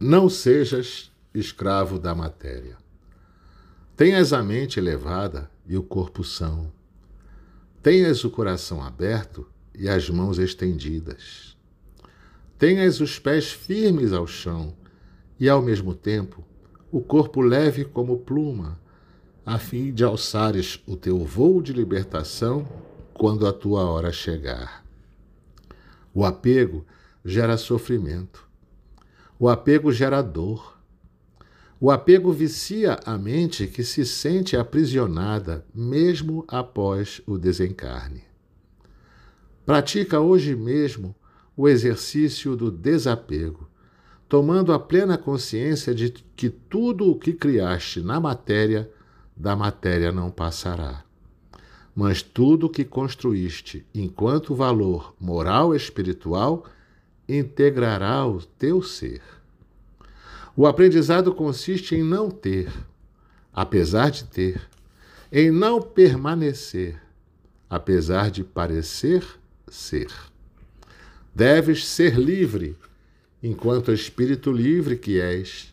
Não sejas escravo da matéria. Tenhas a mente elevada e o corpo são. Tenhas o coração aberto e as mãos estendidas. Tenhas os pés firmes ao chão e, ao mesmo tempo, o corpo leve como pluma, a fim de alçares o teu voo de libertação quando a tua hora chegar. O apego gera sofrimento. O apego gera dor. O apego vicia a mente que se sente aprisionada mesmo após o desencarne. Pratica hoje mesmo o exercício do desapego, tomando a plena consciência de que tudo o que criaste na matéria, da matéria não passará. Mas tudo o que construíste enquanto valor moral espiritual integrará o teu ser. O aprendizado consiste em não ter, apesar de ter, em não permanecer, apesar de parecer ser. Deves ser livre, enquanto espírito livre que és,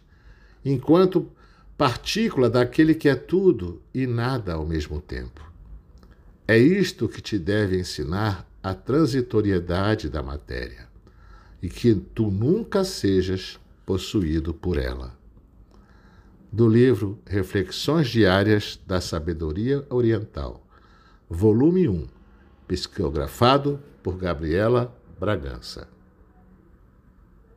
enquanto partícula daquele que é tudo e nada ao mesmo tempo. É isto que te deve ensinar a transitoriedade da matéria, e que tu nunca sejas possuído por ela. Do livro Reflexões Diárias da Sabedoria Oriental, volume 1, psicografado por Gabriela Bragança.